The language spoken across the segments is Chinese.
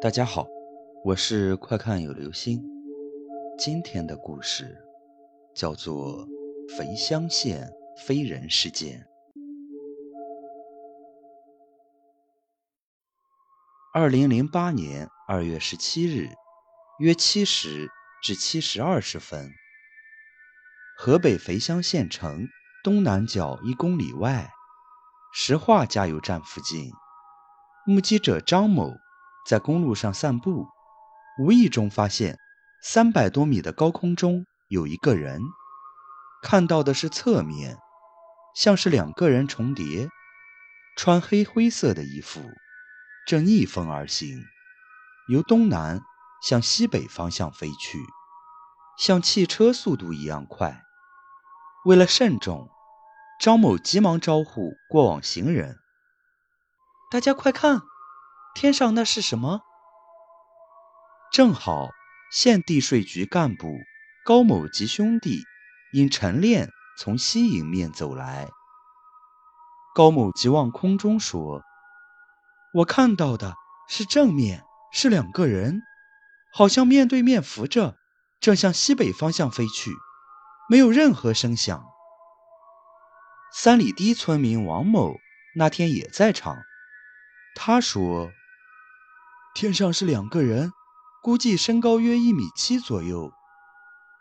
大家好，我是快看有流星。今天的故事叫做《肥乡县非人事件》。二零零八年二月十七日，约七时至七时二十分，河北肥乡县城东南角一公里外，石化加油站附近，目击者张某。在公路上散步，无意中发现三百多米的高空中有一个人，看到的是侧面，像是两个人重叠，穿黑灰色的衣服，正逆风而行，由东南向西北方向飞去，像汽车速度一样快。为了慎重，张某急忙招呼过往行人：“大家快看！”天上那是什么？正好县地税局干部高某及兄弟因晨练从西迎面走来。高某急望空中说：“我看到的是正面，是两个人，好像面对面扶着，正向西北方向飞去，没有任何声响。”三里堤村民王某那天也在场，他说。天上是两个人，估计身高约一米七左右，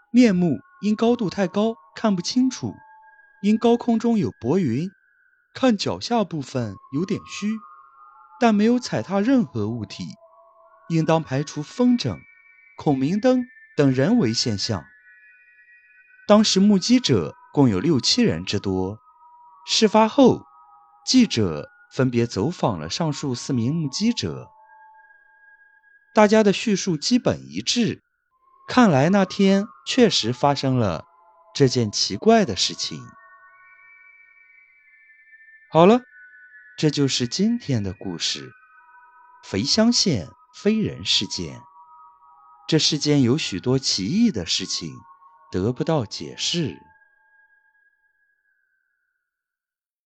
面目因高度太高看不清楚，因高空中有薄云，看脚下部分有点虚，但没有踩踏任何物体，应当排除风筝、孔明灯等人为现象。当时目击者共有六七人之多，事发后，记者分别走访了上述四名目击者。大家的叙述基本一致，看来那天确实发生了这件奇怪的事情。好了，这就是今天的故事——肥乡县非人事件。这世间有许多奇异的事情，得不到解释。